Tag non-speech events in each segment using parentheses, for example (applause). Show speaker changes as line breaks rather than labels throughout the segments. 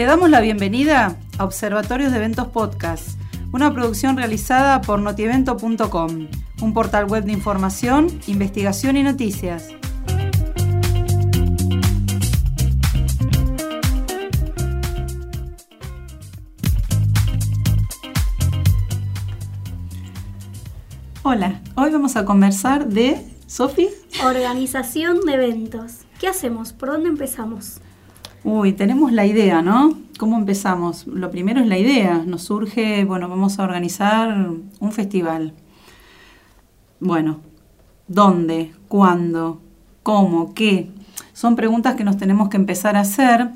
Te damos la bienvenida a Observatorios de Eventos Podcast, una producción realizada por notievento.com, un portal web de información, investigación y noticias. Hola, hoy vamos a conversar de Sofi.
Organización de eventos. ¿Qué hacemos? ¿Por dónde empezamos?
Uy, tenemos la idea, ¿no? ¿Cómo empezamos? Lo primero es la idea. Nos surge, bueno, vamos a organizar un festival. Bueno, ¿dónde? ¿Cuándo? ¿Cómo? ¿Qué? Son preguntas que nos tenemos que empezar a hacer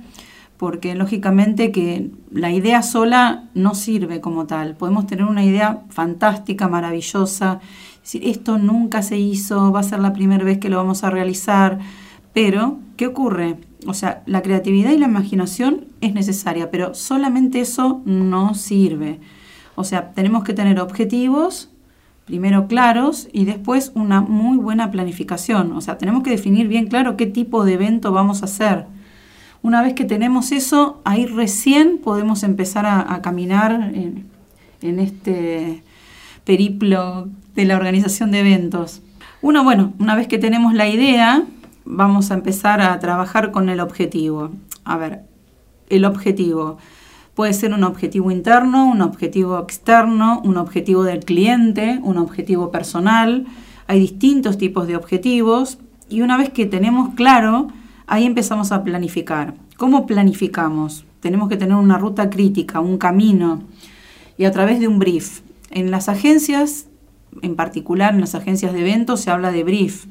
porque lógicamente que la idea sola no sirve como tal. Podemos tener una idea fantástica, maravillosa, decir, esto nunca se hizo, va a ser la primera vez que lo vamos a realizar, pero ¿qué ocurre? O sea, la creatividad y la imaginación es necesaria, pero solamente eso no sirve. O sea, tenemos que tener objetivos, primero claros y después una muy buena planificación. O sea, tenemos que definir bien claro qué tipo de evento vamos a hacer. Una vez que tenemos eso, ahí recién podemos empezar a, caminar en, en, este periplo de la organización de eventos. Uno, bueno, una vez que tenemos la idea, vamos a empezar a trabajar con el objetivo. A ver, el objetivo puede ser un objetivo interno, un objetivo externo, un objetivo del cliente, un objetivo personal. Hay distintos tipos de objetivos y una vez que tenemos claro, ahí empezamos a planificar. ¿Cómo planificamos? Tenemos que tener una ruta crítica, un camino y a través de un brief. En las agencias, en particular en las agencias de eventos, se habla de brief.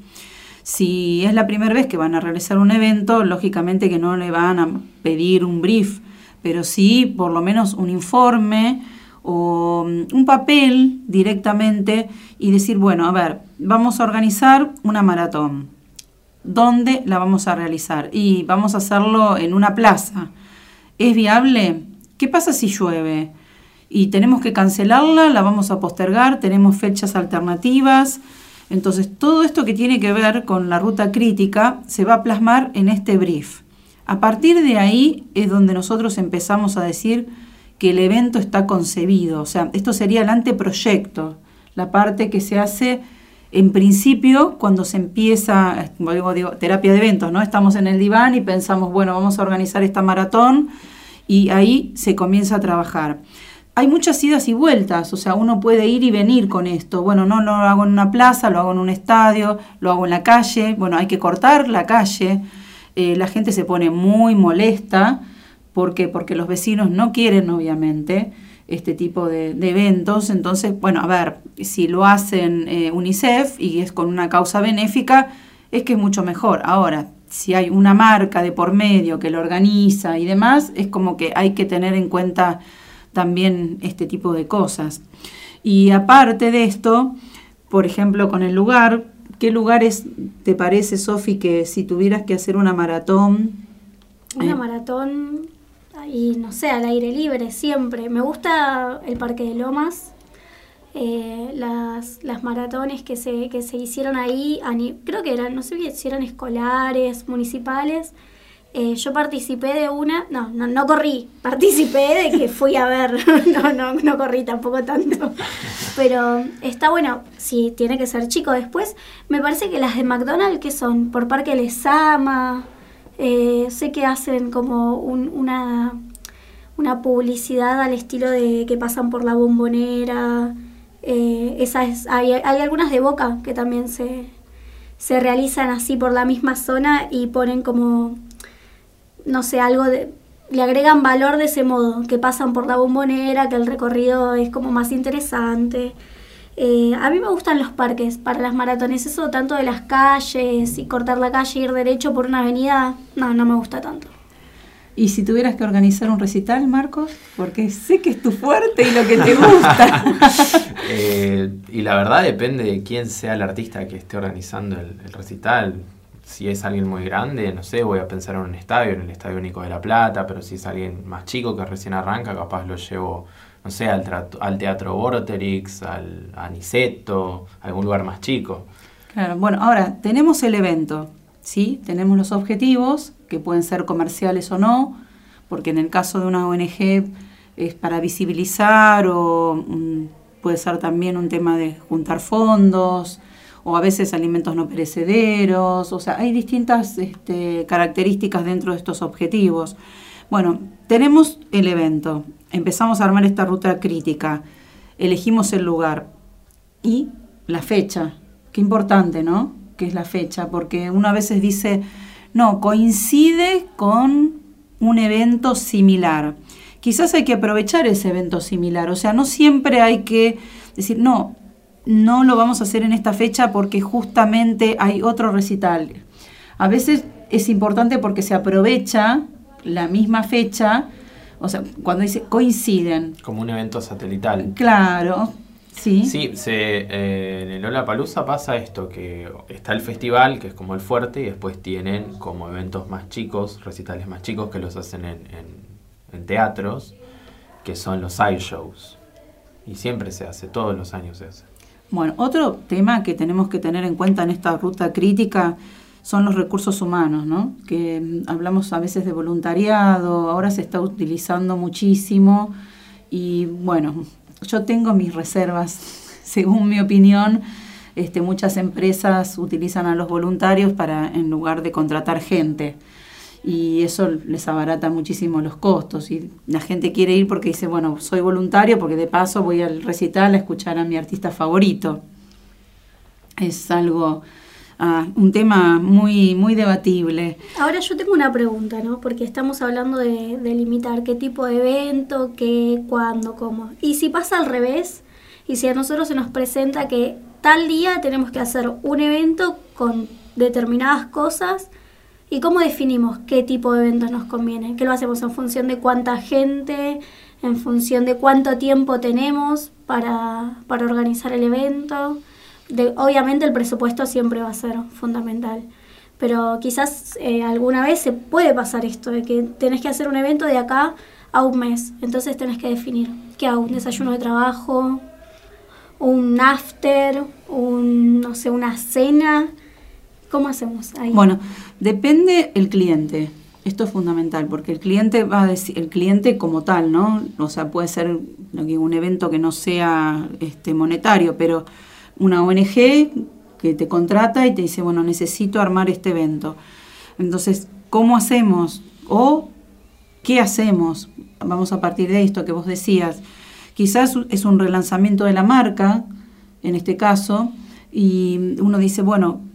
Si es la primera vez que van a realizar un evento, lógicamente que no le van a pedir un brief, pero sí por lo menos un informe o mm, un papel directamente y decir, bueno, a ver, vamos a organizar una maratón. ¿Dónde la vamos a realizar? Y vamos a hacerlo en una plaza. ¿Es viable? ¿Qué pasa si llueve? Y tenemos que cancelarla, la vamos a postergar, tenemos fechas alternativas. Entonces, todo esto que tiene que ver con la ruta crítica se va a plasmar en este brief. A partir de ahí es donde nosotros empezamos a decir que el evento está concebido. O sea, esto sería el anteproyecto, la parte que se hace en principio cuando se empieza, digo, digo, terapia de eventos, ¿no? Estamos en el diván y pensamos, bueno, vamos a organizar esta maratón y ahí se comienza a trabajar hay muchas idas y vueltas, o sea, uno puede ir y venir con esto. Bueno, no, lo hago en una plaza, lo hago en un estadio, lo hago en la calle. Bueno, hay que cortar la calle. Eh, la gente se pone muy molesta. ¿Por qué? Porque los vecinos no quieren, obviamente, este tipo de, eventos. Entonces, bueno, a ver, si lo hacen eh, UNICEF y es con una causa benéfica, es que es mucho mejor. Ahora, si hay una marca de por medio que lo organiza y demás, es como que hay que tener en cuenta también este tipo de cosas. Y aparte de esto, por ejemplo, con el lugar, ¿qué lugares te parece, Sofi, que si tuvieras que hacer una maratón?
Una eh, maratón, y no sé, al aire libre, siempre. Me gusta el Parque de Lomas. Eh, las, las maratones que se, que se hicieron ahí, creo que eran, no sé si eran escolares, municipales, eh, yo participé de una, no, no, no corrí, participé de que fui a ver, (laughs) no, no, no corrí tampoco tanto, pero está bueno, si tiene que ser chico después, me parece que las de McDonald's que son por Parque Lesama, eh, sé que hacen como una, una publicidad al estilo de que pasan por la bombonera, eh, esas, hay, hay algunas de Boca que también se, se realizan así por la misma zona y ponen como no sé, algo de, le agregan valor de ese modo, que pasan por la bombonera, que el recorrido es como más interesante. Eh, a mí me gustan los parques para las maratones, eso tanto de las calles y cortar la calle, ir derecho por una avenida, no, no me gusta tanto.
Y si tuvieras que organizar un recital, Marcos, porque sé que es tu fuerte y lo que te gusta. (laughs)
Eh, y la verdad depende de quién sea el artista que esté organizando el recital si es alguien muy grande, no sé, voy a pensar en un estadio, en el Estadio Único de La Plata, pero si es alguien más chico que recién arranca, capaz lo llevo, no sé, al, al Teatro Vorterix, al Aniceto, algún lugar más chico.
Claro, bueno, ahora tenemos el evento, ¿sí? Tenemos los objetivos, que pueden ser comerciales o no. porque en el caso de una ONG es para visibilizar o mm, puede ser también un tema de juntar fondos o a veces alimentos no perecederos, o sea, hay distintas este, características dentro de estos objetivos. Bueno, tenemos el evento, empezamos a armar esta ruta crítica, elegimos el lugar y la fecha, qué importante, ¿no? Que es la fecha, porque uno a veces dice, no, coincide con un evento similar. Quizás hay que aprovechar ese evento similar, o sea, no siempre hay que decir, no, no lo vamos a hacer en esta fecha porque justamente hay otro recital. A veces es importante porque se aprovecha la misma fecha, o sea, cuando dice coinciden.
Como un evento satelital.
Claro, sí.
Sí, se, eh, en el Lola Palusa pasa esto, que está el festival, que es como el fuerte, y después tienen como eventos más chicos, recitales más chicos que los hacen en, en teatros, que son los side shows. Y siempre se hace, todos los años se hace.
Bueno, otro tema que tenemos que tener en cuenta en esta ruta crítica son los recursos humanos, ¿no? Que mm, hablamos a veces de voluntariado, ahora se está utilizando muchísimo y bueno, yo tengo mis reservas, (laughs) según mi opinión, este, muchas empresas utilizan a los voluntarios para en lugar de contratar gente y eso les abarata muchísimo los costos y la gente quiere ir porque dice, bueno, soy voluntario porque de paso voy al recital a escuchar a mi artista favorito. Es algo, ah, un tema muy, muy debatible.
Ahora yo tengo una pregunta, ¿no? Porque estamos hablando de, de limitar qué tipo de evento, qué, cuándo, cómo. Y si pasa al revés, y si a nosotros se nos presenta que tal día tenemos que hacer un evento con determinadas cosas, ¿Y cómo definimos qué tipo de eventos nos conviene? ¿Qué lo hacemos en función de cuánta gente, en función de cuánto tiempo tenemos para, organizar el evento? obviamente el presupuesto siempre va a ser fundamental, pero quizás eh, alguna vez se puede pasar esto, de que tenés que hacer un evento de acá a un mes, entonces tenés que definir qué hago, un desayuno de trabajo, un after, un, no sé, una cena, ¿Cómo hacemos ahí?
Bueno, depende el cliente. Esto es fundamental porque el cliente va a decir, el cliente como tal, ¿no? O sea, puede ser un evento que no sea este, monetario, pero una ONG que te contrata y te dice, bueno, necesito armar este evento. Entonces, ¿cómo hacemos? O ¿qué hacemos? Vamos a partir de esto que vos decías. Quizás es un relanzamiento de la marca, en este caso, y uno dice, bueno,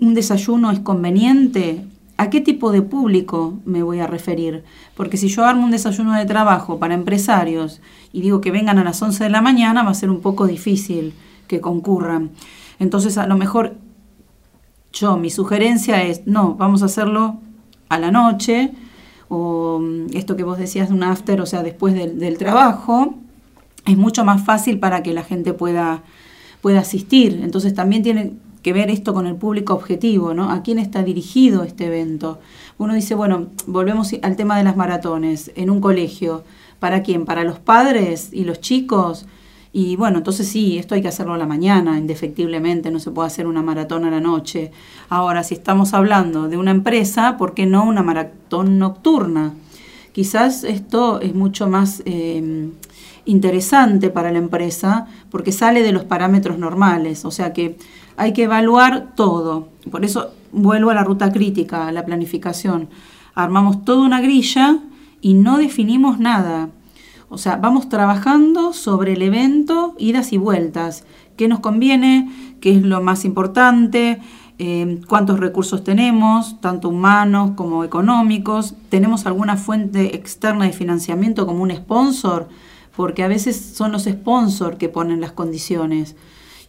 un desayuno es conveniente, ¿a qué tipo de público me voy a referir? Porque si yo armo un desayuno de trabajo para empresarios y digo que vengan a las 11 de la mañana, va a ser un poco difícil que concurran. Entonces, a lo mejor yo, mi sugerencia es, no, vamos a hacerlo a la noche, o mm, esto que vos decías de un after, o sea, después del, trabajo, es mucho más fácil para que la gente pueda, pueda asistir. Entonces también tiene que ver esto con el público objetivo, ¿no? ¿A quién está dirigido este evento? Uno dice, bueno, volvemos al tema de las maratones en un colegio. ¿Para quién? ¿Para los padres y los chicos? Y bueno, entonces sí, esto hay que hacerlo a la mañana, indefectiblemente, no se puede hacer una maratón a la noche. Ahora, si estamos hablando de una empresa, ¿por qué no una maratón nocturna? Quizás esto es mucho más eh, interesante para la empresa porque sale de los parámetros normales, o sea que hay que evaluar todo. Por eso vuelvo a la ruta crítica, a la planificación. Armamos toda una grilla y no definimos nada. O sea, vamos trabajando sobre el evento, idas y vueltas. ¿Qué nos conviene? ¿Qué es lo más importante? Eh, ¿Cuántos recursos tenemos, tanto humanos como económicos? ¿Tenemos alguna fuente externa de financiamiento como un sponsor? Porque a veces son los sponsors que ponen las condiciones.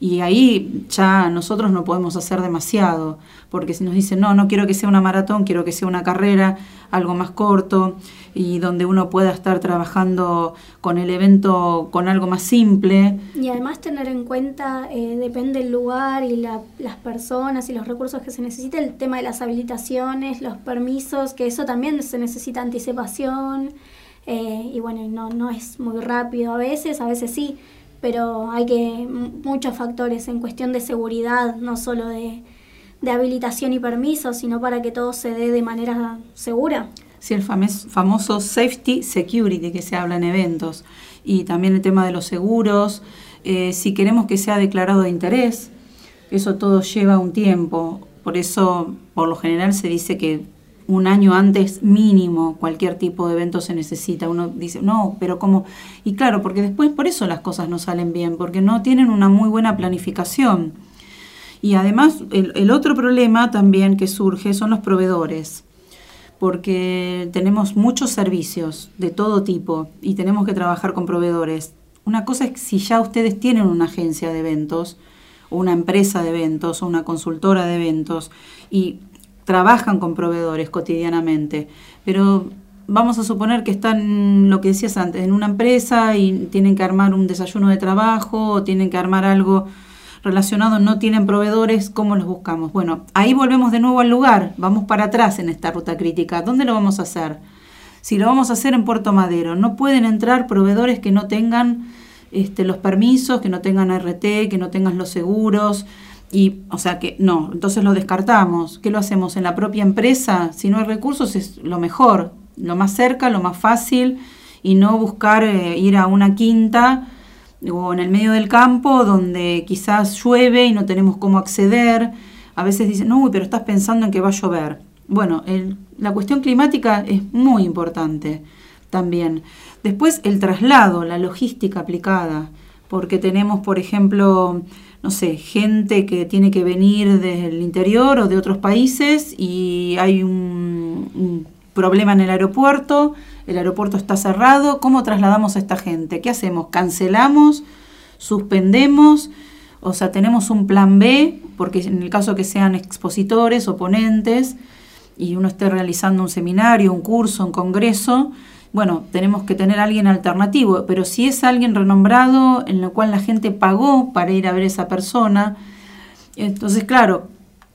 Y ahí ya nosotros no podemos hacer demasiado, porque si nos dicen, no, no quiero que sea una maratón, quiero que sea una carrera, algo más corto, y donde uno pueda estar trabajando con el evento con algo más simple.
Y además tener en cuenta, eh, depende del lugar y las personas y los recursos que se necesita, el tema de las habilitaciones, los permisos, que eso también se necesita anticipación. Eh, y bueno, no, no es muy rápido a veces, a veces sí pero hay que muchos factores en cuestión de seguridad, no solo de, habilitación y permiso, sino para que todo se dé de manera segura.
Sí, el famoso safety security que se habla en eventos. Y también el tema de los seguros. Eh, si queremos que sea declarado de interés, eso todo lleva un tiempo. Por eso, por lo general, se dice que un año antes mínimo cualquier tipo de evento se necesita. Uno dice, no, pero ¿cómo? Y claro, porque después por eso las cosas no salen bien, porque no tienen una muy buena planificación. Y además, el, otro problema también que surge son los proveedores, porque tenemos muchos servicios de todo tipo y tenemos que trabajar con proveedores. Una cosa es si ya ustedes tienen una agencia de eventos, o una empresa de eventos, o una consultora de eventos, y trabajan con proveedores cotidianamente, pero vamos a suponer que están, lo que decías antes, en una empresa y tienen que armar un desayuno de trabajo o tienen que armar algo relacionado, no tienen proveedores, ¿cómo los buscamos? Bueno, ahí volvemos de nuevo al lugar, vamos para atrás en esta ruta crítica. ¿Dónde lo vamos a hacer? Si lo vamos a hacer en Puerto Madero, no pueden entrar proveedores que no tengan este, los permisos, que no tengan RT, que no tengan los seguros, y, o sea que no, entonces lo descartamos. ¿Qué lo hacemos en la propia empresa? Si no hay recursos es lo mejor, lo más cerca, lo más fácil y no buscar eh, ir a una quinta o en el medio del campo donde quizás llueve y no tenemos cómo acceder. A veces dicen, no, pero estás pensando en que va a llover. Bueno, la cuestión climática es muy importante también. Después el traslado, la logística aplicada, porque tenemos, por ejemplo, no sé, gente que tiene que venir desde el interior o de otros países y hay un, problema en el aeropuerto, el aeropuerto está cerrado, ¿cómo trasladamos a esta gente? ¿Qué hacemos? ¿Cancelamos? ¿Suspendemos? O sea, tenemos un plan B, porque en el caso que sean expositores o ponentes y uno esté realizando un seminario, un curso, un congreso, bueno, tenemos que tener alguien alternativo, pero si es alguien renombrado en lo cual la gente pagó para ir a ver a esa persona, entonces claro,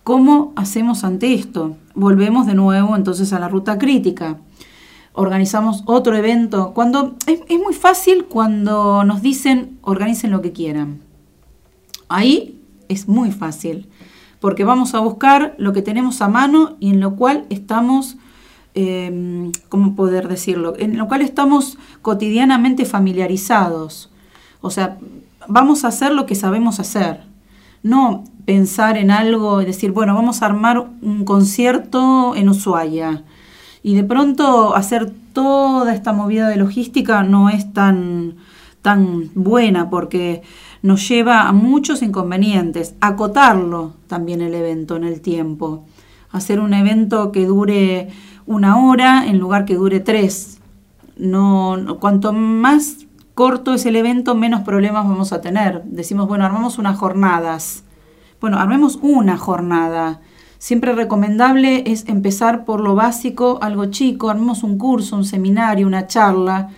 ¿cómo hacemos ante esto? Volvemos de nuevo entonces a la ruta crítica. Organizamos otro evento. Cuando es, es muy fácil cuando nos dicen organicen lo que quieran. Ahí es muy fácil, porque vamos a buscar lo que tenemos a mano y en lo cual estamos eh, ¿cómo poder decirlo? En lo cual estamos cotidianamente familiarizados. O sea, vamos a hacer lo que sabemos hacer. No pensar en algo y decir, bueno, vamos a armar un concierto en Ushuaia. Y de pronto hacer toda esta movida de logística no es tan, tan buena porque nos lleva a muchos inconvenientes. Acotarlo también el evento en el tiempo. Hacer un evento que dure una hora en lugar que dure tres. No, cuanto más corto es el evento, menos problemas vamos a tener. Decimos, bueno, armamos unas jornadas. Bueno, armemos una jornada. Siempre recomendable es empezar por lo básico, algo chico, armemos un curso, un seminario, una charla.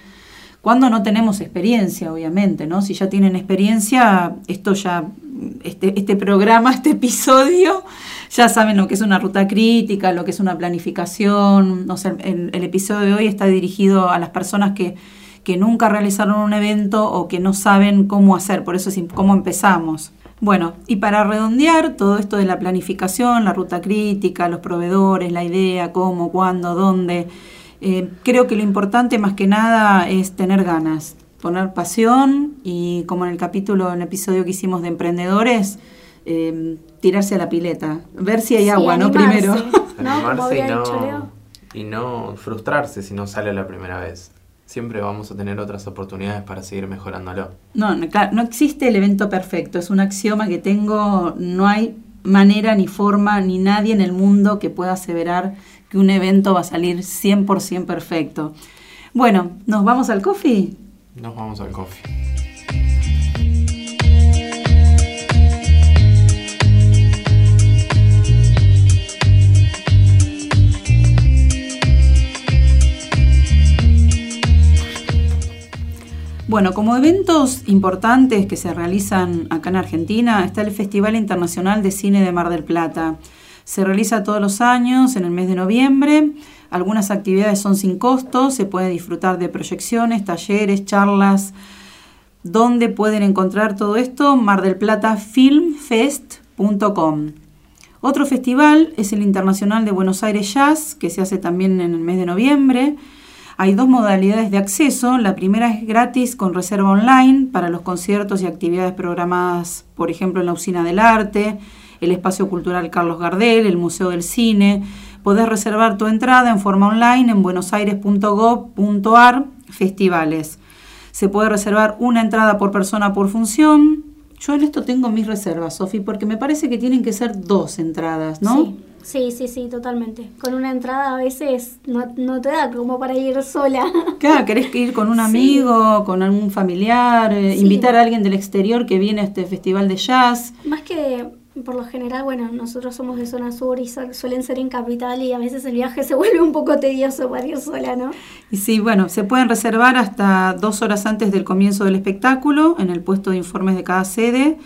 Cuando no tenemos experiencia, obviamente, ¿no? Si ya tienen experiencia, esto ya, este, este programa, (laughs) este episodio, ya saben lo que es una ruta crítica, lo que es una planificación. No sé, el, episodio de hoy está dirigido a las personas que, que nunca realizaron un evento o que no saben cómo hacer, por eso es cómo empezamos. Bueno, y para redondear todo esto de la planificación, la ruta crítica, los proveedores, la idea, cómo, cuándo, dónde, eh, creo que lo importante más que nada es tener ganas, poner pasión y como en el capítulo, en el episodio que hicimos de emprendedores, eh, tirarse a la pileta, ver si hay agua, ¿no? Primero. (laughs)
Animarse y no, frustrarse si no sale la primera vez. Siempre vamos a tener otras oportunidades para seguir mejorándolo.
No, no, no existe el evento perfecto, es un axioma que tengo, no hay manera ni forma ni nadie en el mundo que pueda aseverar que un evento va a salir 100% perfecto. Bueno, ¿nos vamos al coffee?
Nos vamos al coffee.
Bueno, como eventos importantes que se realizan acá en Argentina está el Festival Internacional de Cine de Mar del Plata. Se realiza todos los años en el mes de noviembre. Algunas actividades son sin costo, se puede disfrutar de proyecciones, talleres, charlas. ¿Dónde pueden encontrar todo esto? mardelplatafilmfest.com Otro festival es el Internacional de Buenos Aires Jazz, que se hace también en el mes de noviembre. Hay dos modalidades de acceso. La primera es gratis con reserva online para los conciertos y actividades programadas, por ejemplo, en la Usina del Arte, el Espacio Cultural Carlos Gardel, el Museo del Cine. Podés reservar tu entrada en forma online en buenosaires.gov.ar festivales. Se puede reservar una entrada por persona por función. Yo en esto tengo mis reservas, Sofi, porque me parece que tienen que ser dos entradas, ¿no?
Sí. Sí, sí, sí, totalmente. Con una entrada a veces no, te da como para ir sola. (laughs)
Claro, querés ir con un amigo, con algún familiar, eh, invitar a alguien del exterior que viene a este festival de jazz.
Más que por lo general, bueno, nosotros somos de zona sur y suelen ser en capital y a veces el viaje (laughs) se vuelve un poco tedioso para ir sola, ¿no?
Y sí, bueno, se pueden reservar hasta dos horas antes del comienzo del espectáculo en el puesto de informes de cada sede,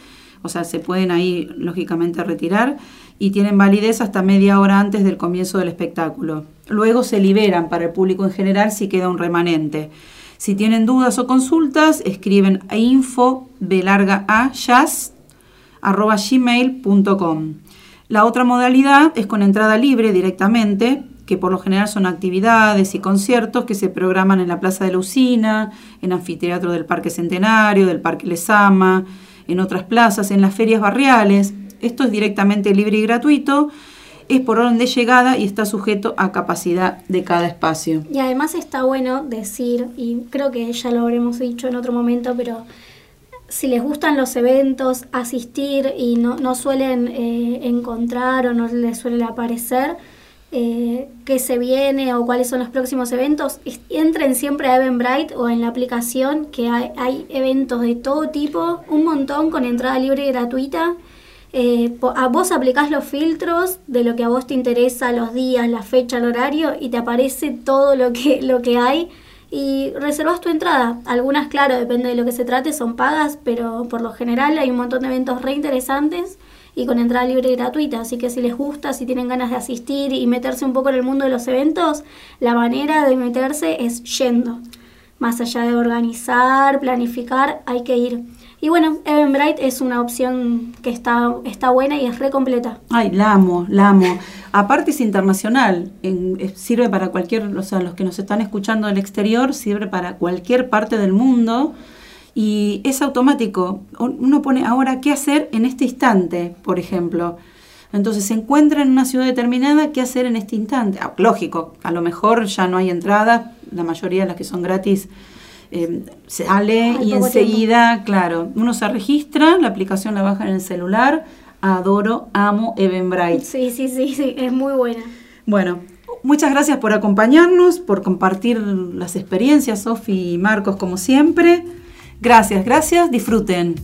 o sea, se pueden ahí lógicamente retirar y tienen validez hasta media hora antes del comienzo del espectáculo. Luego se liberan para el público en general si queda un remanente. Si tienen dudas o consultas, escriben a info de larga a jazz arroba gmail.com. La otra modalidad es con entrada libre directamente, que por lo general son actividades y conciertos que se programan en la Plaza de la Usina, en Anfiteatro del Parque Centenario, del Parque Lesama, en otras plazas, en las ferias barriales. Esto es directamente libre y gratuito, es por orden de llegada y está sujeto a capacidad de cada espacio.
Y además está bueno decir, y creo que ya lo habremos dicho en otro momento, pero si les gustan los eventos, asistir y no, suelen eh, encontrar o no les suele aparecer eh, qué se viene o cuáles son los próximos eventos, entren siempre a Eventbrite o en la aplicación que hay, eventos de todo tipo, un montón con entrada libre y gratuita. Eh, a vos aplicás los filtros de lo que a vos te interesa, los días, la fecha, el horario y te aparece todo lo que, lo que hay y reservas tu entrada. Algunas, claro, depende de lo que se trate, son pagas, pero por lo general hay un montón de eventos re interesantes y con entrada libre y gratuita. Así que si les gusta, si tienen ganas de asistir y meterse un poco en el mundo de los eventos, la manera de meterse es yendo. Más allá de organizar, planificar, hay que ir. Y bueno, Eventbrite es una opción que está, está buena y es re completa.
Ay, la amo, la amo. Aparte es internacional, sirve para cualquier, o sea, los que nos están escuchando del exterior, sirve para cualquier parte del mundo y es automático. Uno pone ahora qué hacer en este instante, por ejemplo. Entonces se encuentra en una ciudad determinada, ¿qué hacer en este instante? Ah, lógico, a lo mejor ya no hay entrada, la mayoría de las que son gratis eh, sale y enseguida, claro, uno se registra, la aplicación la baja en el celular, adoro, amo Eventbrite.
Sí, sí, sí, sí, es muy buena.
Bueno, muchas gracias por acompañarnos, por compartir las experiencias, Sofi y Marcos, como siempre. Gracias, gracias, disfruten.